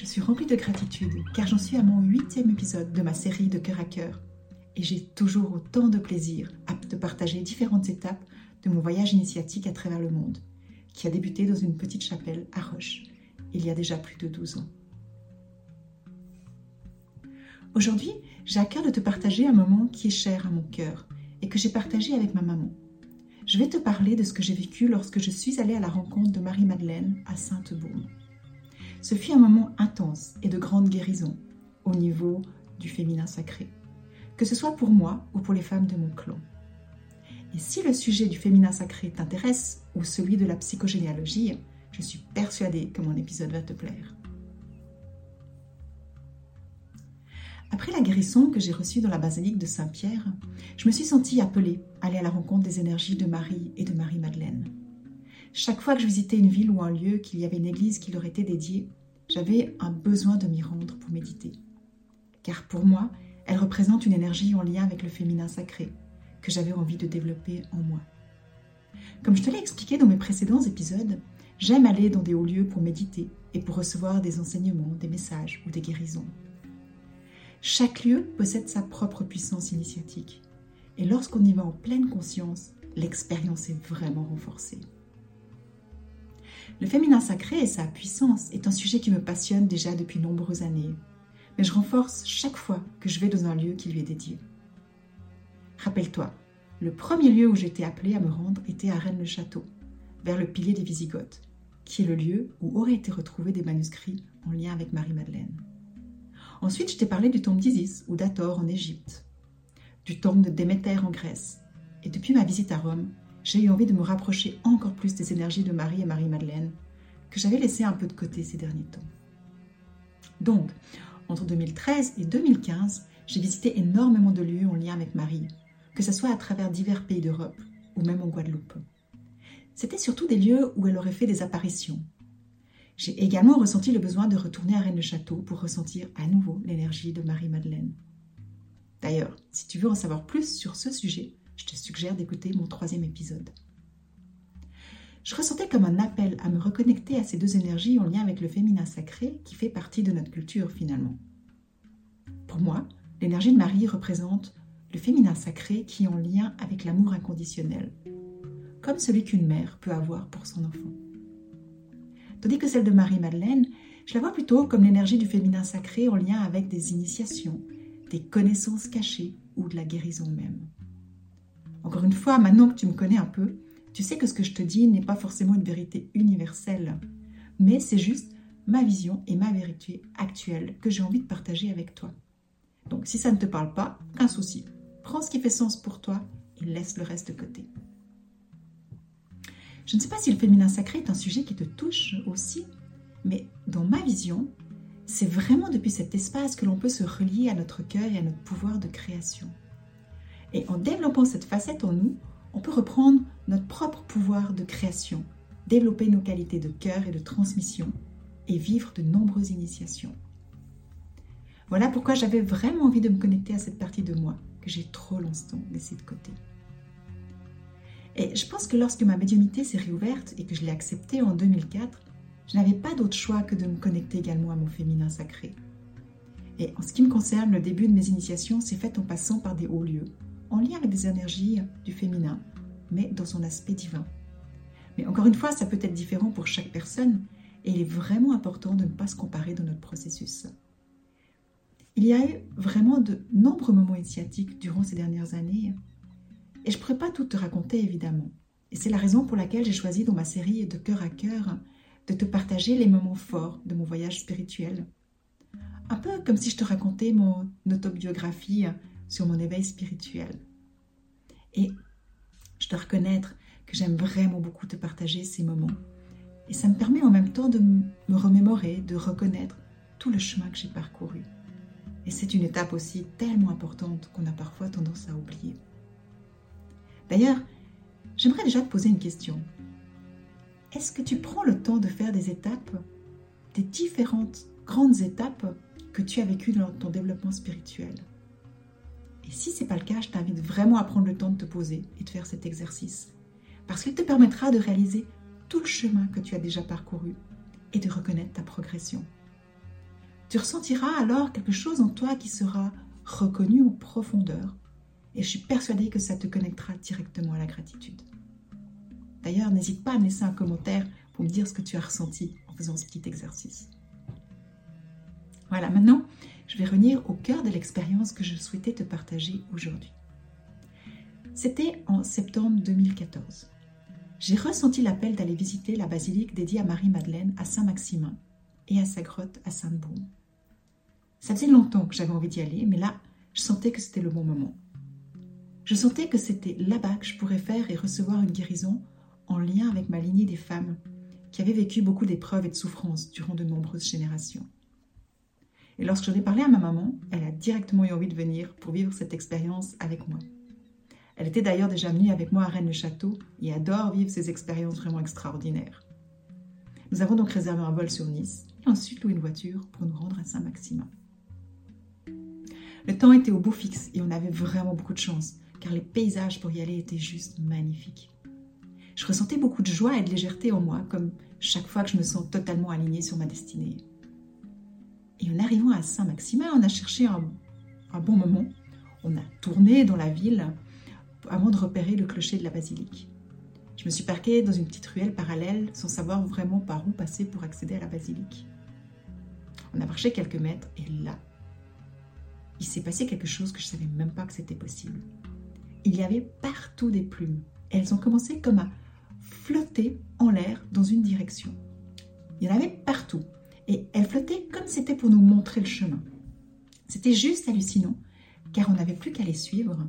je suis remplie de gratitude car j'en suis à mon huitième épisode de ma série de cœur à cœur. Et j'ai toujours autant de plaisir à te partager différentes étapes de mon voyage initiatique à travers le monde, qui a débuté dans une petite chapelle à Roche, il y a déjà plus de 12 ans. Aujourd'hui, j'ai à cœur de te partager un moment qui est cher à mon cœur et que j'ai partagé avec ma maman. Je vais te parler de ce que j'ai vécu lorsque je suis allée à la rencontre de Marie-Madeleine à Sainte-Baume. Ce fut un moment intense et de grande guérison au niveau du féminin sacré, que ce soit pour moi ou pour les femmes de mon clan. Et si le sujet du féminin sacré t'intéresse ou celui de la psychogénéalogie, je suis persuadée que mon épisode va te plaire. Après la guérison que j'ai reçue dans la basilique de Saint-Pierre, je me suis sentie appelée à aller à la rencontre des énergies de Marie et de Marie-Madeleine. Chaque fois que je visitais une ville ou un lieu qu'il y avait une église qui leur était dédiée, j'avais un besoin de m'y rendre pour méditer. Car pour moi, elle représente une énergie en lien avec le féminin sacré, que j'avais envie de développer en moi. Comme je te l'ai expliqué dans mes précédents épisodes, j'aime aller dans des hauts lieux pour méditer et pour recevoir des enseignements, des messages ou des guérisons. Chaque lieu possède sa propre puissance initiatique. Et lorsqu'on y va en pleine conscience, l'expérience est vraiment renforcée. Le féminin sacré et sa puissance est un sujet qui me passionne déjà depuis nombreuses années, mais je renforce chaque fois que je vais dans un lieu qui lui est dédié. Rappelle-toi, le premier lieu où j'étais appelée à me rendre était à Rennes-le-Château, vers le pilier des Visigoths, qui est le lieu où auraient été retrouvés des manuscrits en lien avec Marie-Madeleine. Ensuite, je t'ai parlé du temple d'Isis ou d'Ator en Égypte, du temple de Déméter en Grèce, et depuis ma visite à Rome, j'ai eu envie de me rapprocher encore plus des énergies de Marie et Marie-Madeleine, que j'avais laissé un peu de côté ces derniers temps. Donc, entre 2013 et 2015, j'ai visité énormément de lieux en lien avec Marie, que ce soit à travers divers pays d'Europe ou même en Guadeloupe. C'était surtout des lieux où elle aurait fait des apparitions. J'ai également ressenti le besoin de retourner à Rennes-le-Château pour ressentir à nouveau l'énergie de Marie-Madeleine. D'ailleurs, si tu veux en savoir plus sur ce sujet, je te suggère d'écouter mon troisième épisode. Je ressentais comme un appel à me reconnecter à ces deux énergies en lien avec le féminin sacré qui fait partie de notre culture finalement. Pour moi, l'énergie de Marie représente le féminin sacré qui est en lien avec l'amour inconditionnel, comme celui qu'une mère peut avoir pour son enfant. Tandis que celle de Marie-Madeleine, je la vois plutôt comme l'énergie du féminin sacré en lien avec des initiations, des connaissances cachées ou de la guérison même. Encore une fois, maintenant que tu me connais un peu, tu sais que ce que je te dis n'est pas forcément une vérité universelle, mais c'est juste ma vision et ma vérité actuelle que j'ai envie de partager avec toi. Donc si ça ne te parle pas, qu'un souci. Prends ce qui fait sens pour toi et laisse le reste de côté. Je ne sais pas si le féminin sacré est un sujet qui te touche aussi, mais dans ma vision, c'est vraiment depuis cet espace que l'on peut se relier à notre cœur et à notre pouvoir de création. Et en développant cette facette en nous, on peut reprendre notre propre pouvoir de création, développer nos qualités de cœur et de transmission et vivre de nombreuses initiations. Voilà pourquoi j'avais vraiment envie de me connecter à cette partie de moi que j'ai trop longtemps laissée de côté. Et je pense que lorsque ma médiumité s'est réouverte et que je l'ai acceptée en 2004, je n'avais pas d'autre choix que de me connecter également à mon féminin sacré. Et en ce qui me concerne, le début de mes initiations s'est fait en passant par des hauts lieux, en lien avec des énergies du féminin, mais dans son aspect divin. Mais encore une fois, ça peut être différent pour chaque personne et il est vraiment important de ne pas se comparer dans notre processus. Il y a eu vraiment de nombreux moments initiatiques durant ces dernières années, et je ne pourrais pas tout te raconter évidemment. Et c'est la raison pour laquelle j'ai choisi dans ma série de cœur à cœur de te partager les moments forts de mon voyage spirituel. Un peu comme si je te racontais mon autobiographie sur mon éveil spirituel. Et je dois reconnaître que j'aime vraiment beaucoup te partager ces moments. Et ça me permet en même temps de me remémorer, de reconnaître tout le chemin que j'ai parcouru. Et c'est une étape aussi tellement importante qu'on a parfois tendance à oublier. D'ailleurs, j'aimerais déjà te poser une question. Est-ce que tu prends le temps de faire des étapes, des différentes grandes étapes que tu as vécues dans ton développement spirituel? Et si ce n'est pas le cas, je t'invite vraiment à prendre le temps de te poser et de faire cet exercice. Parce qu'il te permettra de réaliser tout le chemin que tu as déjà parcouru et de reconnaître ta progression. Tu ressentiras alors quelque chose en toi qui sera reconnu en profondeur et je suis persuadée que ça te connectera directement à la gratitude. D'ailleurs, n'hésite pas à me laisser un commentaire pour me dire ce que tu as ressenti en faisant ce petit exercice. Voilà, maintenant, je vais revenir au cœur de l'expérience que je souhaitais te partager aujourd'hui. C'était en septembre 2014. J'ai ressenti l'appel d'aller visiter la basilique dédiée à Marie-Madeleine à Saint-Maximin et à sa grotte à Sainte-Baume. Ça faisait longtemps que j'avais envie d'y aller, mais là, je sentais que c'était le bon moment. Je sentais que c'était là-bas que je pourrais faire et recevoir une guérison en lien avec ma lignée des femmes qui avaient vécu beaucoup d'épreuves et de souffrances durant de nombreuses générations. Et lorsque j'en ai parlé à ma maman, elle a directement eu envie de venir pour vivre cette expérience avec moi. Elle était d'ailleurs déjà venue avec moi à Rennes-le-Château et adore vivre ces expériences vraiment extraordinaires. Nous avons donc réservé un vol sur Nice et ensuite loué une voiture pour nous rendre à Saint-Maximin. Le temps était au beau fixe et on avait vraiment beaucoup de chance car les paysages pour y aller étaient juste magnifiques. Je ressentais beaucoup de joie et de légèreté en moi, comme chaque fois que je me sens totalement alignée sur ma destinée. Et en arrivant à Saint-Maximin, on a cherché un, bon moment. On a tourné dans la ville avant de repérer le clocher de la basilique. Je me suis parquée dans une petite ruelle parallèle sans savoir vraiment par où passer pour accéder à la basilique. On a marché quelques mètres et là, il s'est passé quelque chose que je ne savais même pas que c'était possible il y avait partout des plumes. Elles ont commencé comme à flotter en l'air dans une direction. Il y en avait partout. Et elles flottaient comme c'était pour nous montrer le chemin. C'était juste hallucinant, car on n'avait plus qu'à les suivre.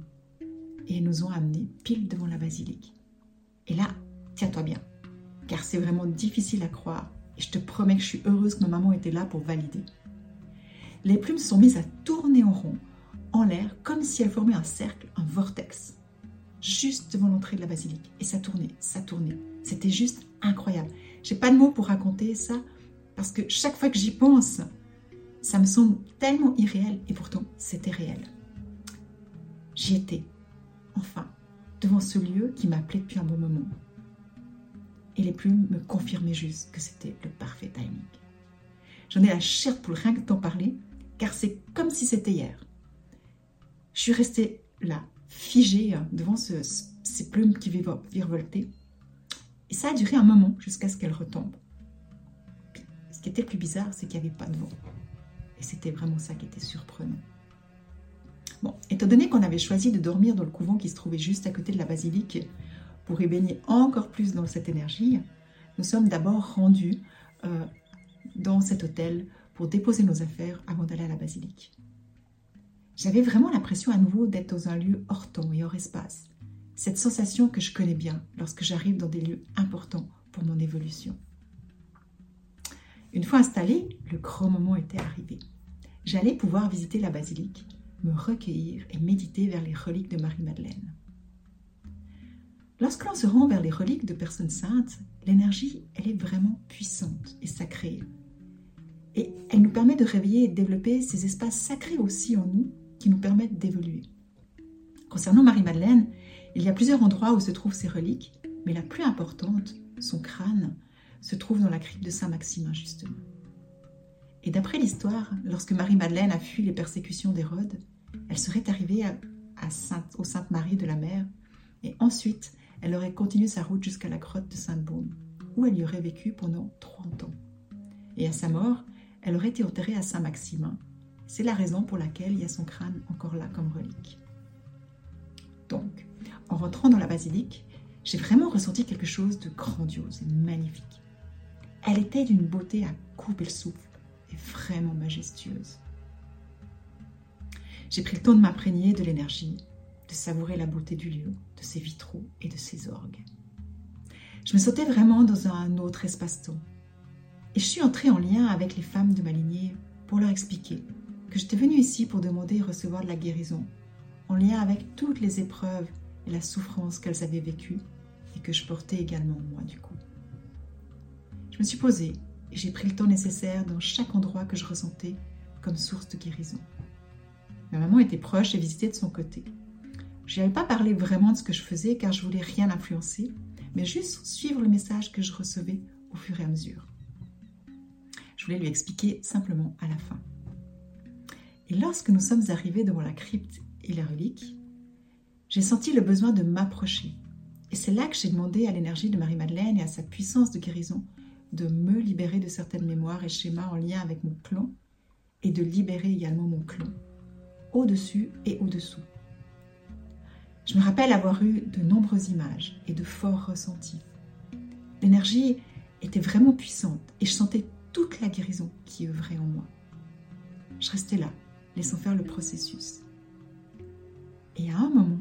Et elles nous ont amenés pile devant la basilique. Et là, tiens-toi bien, car c'est vraiment difficile à croire. Et je te promets que je suis heureuse que ma maman était là pour valider. Les plumes sont mises à tourner en rond, en l'air comme si elle formait un cercle, un vortex, juste devant l'entrée de la basilique. Et ça tournait, ça tournait. C'était juste incroyable. J'ai pas de mots pour raconter ça parce que chaque fois que j'y pense, ça me semble tellement irréel et pourtant c'était réel. J'y étais, enfin, devant ce lieu qui m'appelait depuis un bon moment. Et les plumes me confirmaient juste que c'était le parfait timing. J'en ai la chair pour rien que t'en parler, car c'est comme si c'était hier. Je suis restée là, figée hein, devant ces plumes qui virevoltaient. Et ça a duré un moment jusqu'à ce qu'elles retombent. Ce qui était le plus bizarre, c'est qu'il n'y avait pas de vent. Et c'était vraiment ça qui était surprenant. Bon, étant donné qu'on avait choisi de dormir dans le couvent qui se trouvait juste à côté de la basilique pour y baigner encore plus dans cette énergie, nous sommes d'abord rendus euh, dans cet hôtel pour déposer nos affaires avant d'aller à la basilique. J'avais vraiment l'impression à nouveau d'être dans un lieu hors temps et hors espace. Cette sensation que je connais bien lorsque j'arrive dans des lieux importants pour mon évolution. Une fois installé, le grand moment était arrivé. J'allais pouvoir visiter la basilique, me recueillir et méditer vers les reliques de Marie-Madeleine. Lorsque l'on se rend vers les reliques de personnes saintes, l'énergie, elle est vraiment puissante et sacrée. Et elle nous permet de réveiller et de développer ces espaces sacrés aussi en nous qui nous permettent d'évoluer. Concernant Marie-Madeleine, il y a plusieurs endroits où se trouvent ses reliques, mais la plus importante, son crâne, se trouve dans la crypte de Saint-Maximin, justement. Et d'après l'histoire, lorsque Marie-Madeleine a fui les persécutions d'Hérode, elle serait arrivée à, au Sainte-Marie de la Mer, et ensuite, elle aurait continué sa route jusqu'à la grotte de Sainte-Baume, où elle y aurait vécu pendant 30 ans. Et à sa mort, elle aurait été enterrée à Saint-Maximin, C'est la raison pour laquelle il y a son crâne encore là comme relique. Donc, en rentrant dans la basilique, j'ai vraiment ressenti quelque chose de grandiose et magnifique. Elle était d'une beauté à couper le souffle et vraiment majestueuse. J'ai pris le temps de m'imprégner de l'énergie, de savourer la beauté du lieu, de ses vitraux et de ses orgues. Je me sentais vraiment dans un autre espace-temps. Et je suis entrée en lien avec les femmes de ma lignée pour leur expliquer que j'étais venue ici pour demander et recevoir de la guérison, en lien avec toutes les épreuves et la souffrance qu'elles avaient vécues et que je portais également moi du coup. Me suis posée et j'ai pris le temps nécessaire dans chaque endroit que je ressentais comme source de guérison. Ma maman était proche et visitait de son côté. Je n'avais pas parlé vraiment de ce que je faisais car je voulais rien influencer, mais juste suivre le message que je recevais au fur et à mesure. Je voulais lui expliquer simplement à la fin. Et lorsque nous sommes arrivés devant la crypte et les reliques, j'ai senti le besoin de m'approcher. Et c'est là que j'ai demandé à l'énergie de Marie-Madeleine et à sa puissance de guérison de me libérer de certaines mémoires et schémas en lien avec mon clan et de libérer également mon clan, au-dessus et au-dessous. Je me rappelle avoir eu de nombreuses images et de forts ressentis. L'énergie était vraiment puissante et je sentais toute la guérison qui œuvrait en moi. Je restais là, laissant faire le processus. Et à un moment,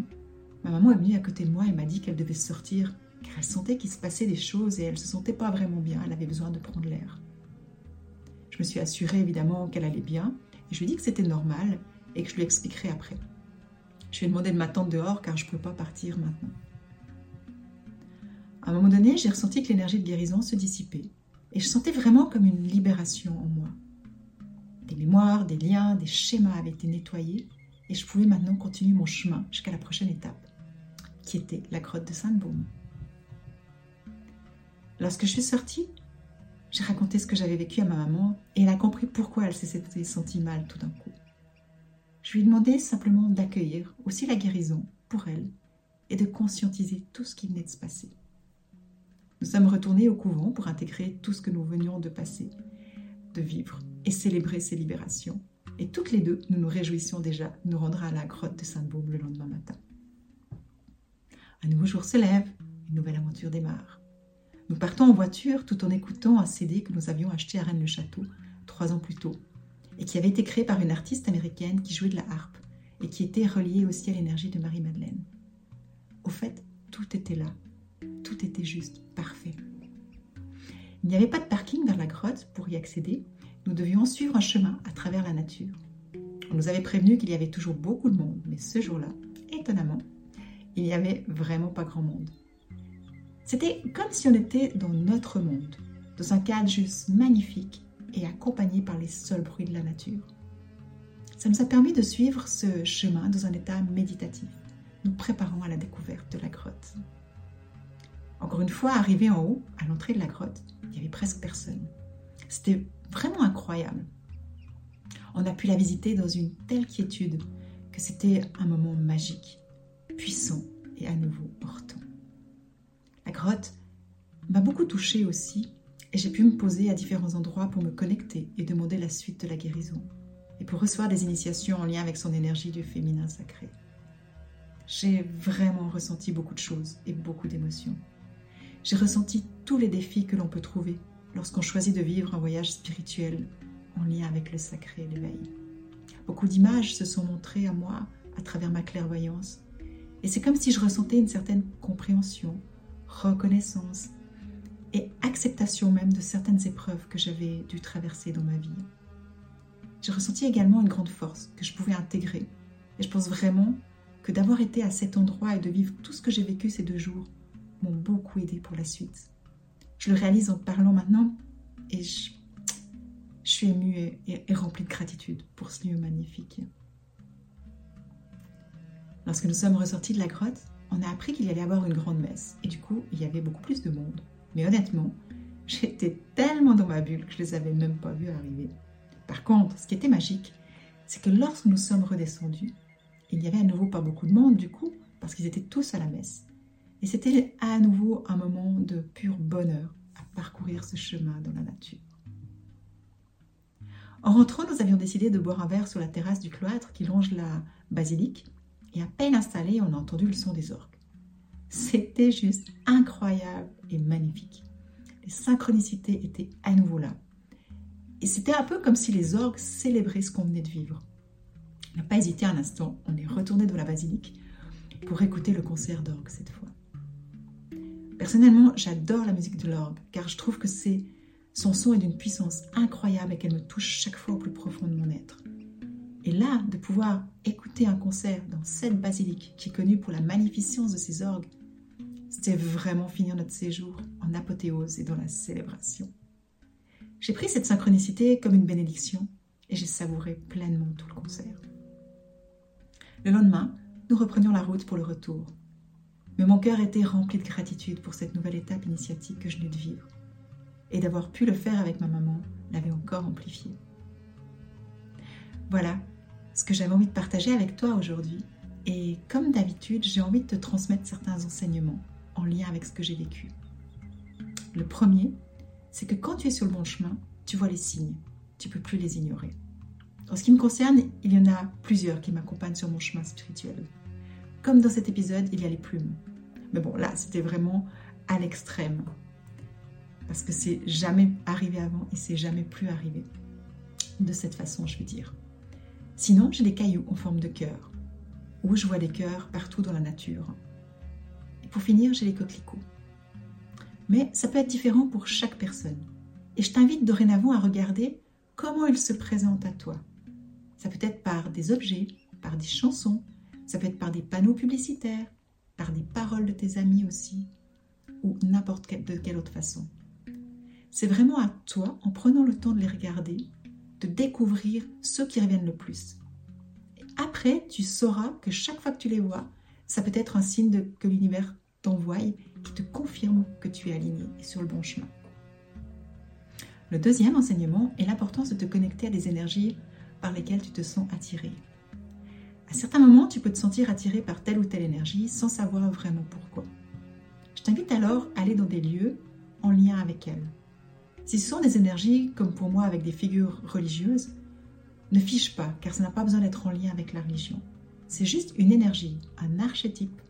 ma maman est venue à côté de moi et m'a dit qu'elle devait sortir car elle sentait qu'il se passait des choses et elle ne se sentait pas vraiment bien, elle avait besoin de prendre l'air. Je me suis assurée évidemment qu'elle allait bien et je lui ai dit que c'était normal et que je lui expliquerais après. Je lui ai demandé de m'attendre dehors car je ne peux pas partir maintenant. À un moment donné, j'ai ressenti que l'énergie de guérison se dissipait et je sentais vraiment comme une libération en moi. Des mémoires, des liens, des schémas avaient été nettoyés et je pouvais maintenant continuer mon chemin jusqu'à la prochaine étape, qui était la grotte de Sainte-Baume. Lorsque je suis sortie, j'ai raconté ce que j'avais vécu à ma maman et elle a compris pourquoi elle s'était sentie mal tout d'un coup. Je lui ai demandé simplement d'accueillir aussi la guérison pour elle et de conscientiser tout ce qui venait de se passer. Nous sommes retournés au couvent pour intégrer tout ce que nous venions de passer, de vivre et célébrer ces libérations. Et toutes les deux, nous nous réjouissions déjà nous rendre à la grotte de Sainte-Baume le lendemain matin. Un nouveau jour se lève, une nouvelle aventure démarre. Nous partons en voiture tout en écoutant un CD que nous avions acheté à Rennes-le-Château trois ans plus tôt et qui avait été créé par une artiste américaine qui jouait de la harpe et qui était reliée aussi à l'énergie de Marie-Madeleine. Au fait, tout était là. Tout était juste parfait. Il n'y avait pas de parking vers la grotte pour y accéder. Nous devions suivre un chemin à travers la nature. On nous avait prévenu qu'il y avait toujours beaucoup de monde, mais ce jour-là, étonnamment, il n'y avait vraiment pas grand monde. C'était comme si on était dans notre monde, dans un cadre juste magnifique et accompagné par les seuls bruits de la nature. Ça nous a permis de suivre ce chemin dans un état méditatif, nous préparant à la découverte de la grotte. Encore une fois, arrivé en haut, à l'entrée de la grotte, il n'y avait presque personne. C'était vraiment incroyable. On a pu la visiter dans une telle quiétude que c'était un moment magique, puissant et à nouveau portant. La grotte m'a beaucoup touchée aussi et j'ai pu me poser à différents endroits pour me connecter et demander la suite de la guérison et pour recevoir des initiations en lien avec son énergie du féminin sacré. J'ai vraiment ressenti beaucoup de choses et beaucoup d'émotions. J'ai ressenti tous les défis que l'on peut trouver lorsqu'on choisit de vivre un voyage spirituel en lien avec le sacré et l'éveil. Beaucoup d'images se sont montrées à moi à travers ma clairvoyance et c'est comme si je ressentais une certaine compréhension, reconnaissance et acceptation même de certaines épreuves que j'avais dû traverser dans ma vie. J'ai ressenti également une grande force que je pouvais intégrer et je pense vraiment que d'avoir été à cet endroit et de vivre tout ce que j'ai vécu ces deux jours m'ont beaucoup aidé pour la suite. Je le réalise en parlant maintenant et je, suis émue et, et remplie de gratitude pour ce lieu magnifique. Lorsque nous sommes ressortis de la grotte, on a appris qu'il y allait avoir une grande messe. Et du coup, il y avait beaucoup plus de monde. Mais honnêtement, j'étais tellement dans ma bulle que je les avais même pas vus arriver. Par contre, ce qui était magique, c'est que lorsque nous sommes redescendus, il n'y avait à nouveau pas beaucoup de monde du coup, parce qu'ils étaient tous à la messe. Et c'était à nouveau un moment de pur bonheur à parcourir ce chemin dans la nature. En rentrant, nous avions décidé de boire un verre sur la terrasse du cloître qui longe la basilique, et à peine installé, on a entendu le son des orgues. C'était juste incroyable et magnifique. Les synchronicités étaient à nouveau là. Et c'était un peu comme si les orgues célébraient ce qu'on venait de vivre. On n'a pas hésité un instant, on est retourné dans la basilique pour écouter le concert d'orgue cette fois. Personnellement, j'adore la musique de l'orgue car je trouve que c'est son son est d'une puissance incroyable et qu'elle me touche chaque fois au plus profond de mon être. Et là, de pouvoir écouter un concert dans cette basilique qui est connue pour la magnificence de ses orgues, c'était vraiment finir notre séjour en apothéose et dans la célébration. J'ai pris cette synchronicité comme une bénédiction et j'ai savouré pleinement tout le concert. Le lendemain, nous reprenions la route pour le retour. Mais mon cœur était rempli de gratitude pour cette nouvelle étape initiatique que je venais de vivre. Et d'avoir pu le faire avec ma maman l'avait encore amplifié. Voilà ce que j'avais envie de partager avec toi aujourd'hui. Et comme d'habitude, j'ai envie de te transmettre certains enseignements en lien avec ce que j'ai vécu. Le premier, c'est que quand tu es sur le bon chemin, tu vois les signes. Tu peux plus les ignorer. En ce qui me concerne, il y en a plusieurs qui m'accompagnent sur mon chemin spirituel. Comme dans cet épisode, il y a les plumes. Mais bon, là, c'était vraiment à l'extrême. Parce que c'est jamais arrivé avant et c'est jamais plus arrivé. De cette façon, je veux dire. Sinon, j'ai des cailloux en forme de cœur, où je vois des cœurs partout dans la nature. Et pour finir, j'ai les coquelicots. Mais ça peut être différent pour chaque personne. Et je t'invite dorénavant à regarder comment ils se présentent à toi. Ça peut être par des objets, par des chansons, ça peut être par des panneaux publicitaires, par des paroles de tes amis aussi, ou n'importe de quelle autre façon. C'est vraiment à toi, en prenant le temps de les regarder, de découvrir ceux qui reviennent le plus. après, tu sauras que chaque fois que tu les vois, ça peut être un signe que l'univers t'envoie qui te confirme que tu es aligné et sur le bon chemin. Le deuxième enseignement est l'importance de te connecter à des énergies par lesquelles tu te sens attiré. À certains moments, tu peux te sentir attiré par telle ou telle énergie sans savoir vraiment pourquoi. Je t'invite alors à aller dans des lieux en lien avec elles. Si ce sont des énergies, comme pour moi avec des figures religieuses, ne fiche pas, car ça n'a pas besoin d'être en lien avec la religion. C'est juste une énergie, un archétype,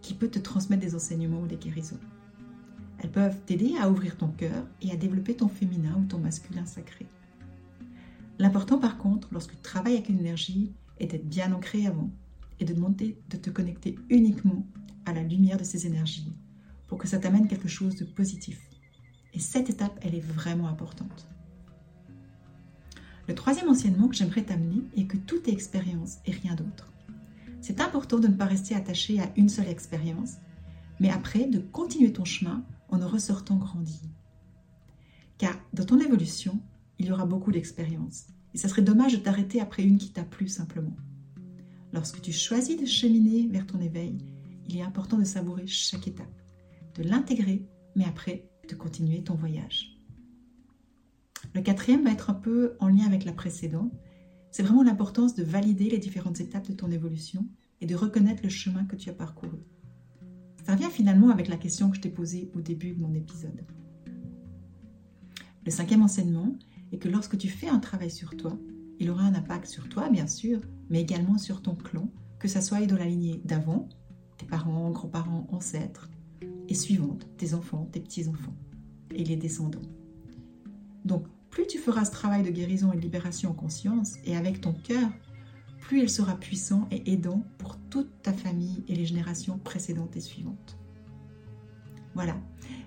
qui peut te transmettre des enseignements ou des guérisons. Elles peuvent t'aider à ouvrir ton cœur et à développer ton féminin ou ton masculin sacré. L'important par contre, lorsque tu travailles avec une énergie, est d'être bien ancré avant et de demander de te connecter uniquement à la lumière de ces énergies pour que ça t'amène quelque chose de positif. Et cette étape, elle est vraiment importante. Le troisième enseignement que j'aimerais t'amener est que tout est expérience et rien d'autre. C'est important de ne pas rester attaché à une seule expérience, mais après de continuer ton chemin en en ressortant grandi. Car dans ton évolution, il y aura beaucoup d'expériences et ça serait dommage de t'arrêter après une qui t'a plu simplement. Lorsque tu choisis de cheminer vers ton éveil, il est important de savourer chaque étape, de l'intégrer, mais après de continuer ton voyage. Le quatrième va être un peu en lien avec la précédente. C'est vraiment l'importance de valider les différentes étapes de ton évolution et de reconnaître le chemin que tu as parcouru. Ça revient finalement avec la question que je t'ai posée au début de mon épisode. Le cinquième enseignement, et que lorsque tu fais un travail sur toi, il aura un impact sur toi, bien sûr, mais également sur ton clan, que ça soit dans la lignée d'avant, tes parents, grands-parents, ancêtres, et suivante, tes enfants, tes petits-enfants, et les descendants. Donc, plus tu feras ce travail de guérison et de libération en conscience, et avec ton cœur, plus il sera puissant et aidant pour toute ta famille et les générations précédentes et suivantes. Voilà,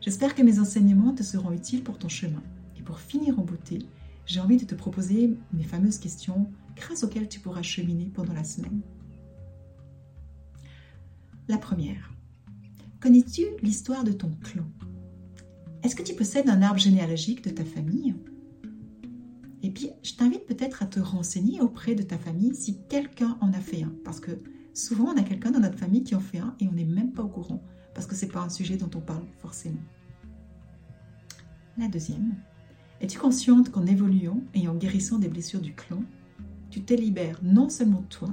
j'espère que mes enseignements te seront utiles pour ton chemin pour finir en beauté, j'ai envie de te proposer mes fameuses questions grâce auxquelles tu pourras cheminer pendant la semaine. La première. Connais-tu l'histoire de ton clan? Est-ce que tu possèdes un arbre généalogique de ta famille? Et puis, je t'invite peut-être à te renseigner auprès de ta famille si quelqu'un en a fait un. Parce que souvent, on a quelqu'un dans notre famille qui en fait un et on n'est même pas au courant. Parce que ce n'est pas un sujet dont on parle forcément. La deuxième. Es-tu consciente qu'en évoluant et en guérissant des blessures du clan, tu te libères non seulement toi,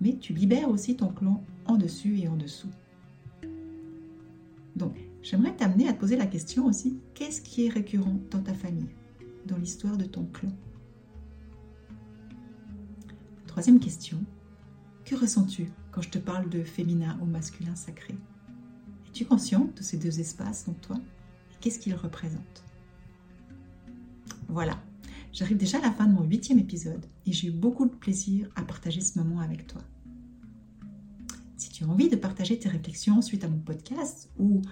mais tu libères aussi ton clan en dessus et en dessous? Donc, j'aimerais t'amener à te poser la question aussi, qu'est-ce qui est récurrent dans ta famille, dans l'histoire de ton clan? Troisième question, que ressens-tu quand je te parle de féminin ou masculin sacré? Es-tu conscient de ces deux espaces en toi? Et qu'est-ce qu'ils représentent? Voilà, j'arrive déjà à la fin de mon huitième épisode et j'ai eu beaucoup de plaisir à partager ce moment avec toi. Tu as envie de partager tes réflexions suite à mon podcast ou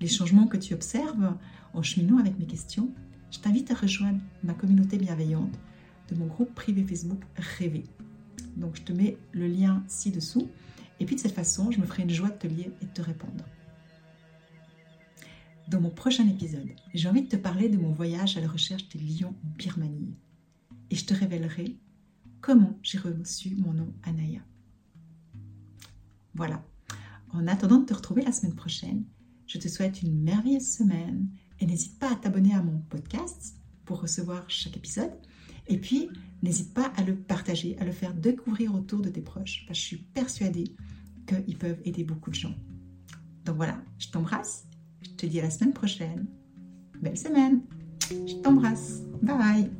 les changements que tu observes en cheminant avec mes questions, je t'invite à rejoindre ma communauté bienveillante de mon groupe privé Facebook Rêver. Donc je te mets le lien ci-dessous et puis de cette façon, je me ferai une joie de te lire et de te répondre. Dans mon prochain épisode, j'ai envie de te parler de mon voyage à la recherche des lions en Birmanie et je te révélerai comment j'ai reçu mon nom Anaya. Voilà. En attendant de te retrouver la semaine prochaine, je te souhaite une merveilleuse semaine et n'hésite pas à t'abonner à mon podcast pour recevoir chaque épisode. Et puis, n'hésite pas à le partager, à le faire découvrir autour de tes proches, je suis persuadée qu'ils peuvent aider beaucoup de gens. Donc voilà, je t'embrasse, je te dis à la semaine prochaine. Belle semaine, je t'embrasse, bye.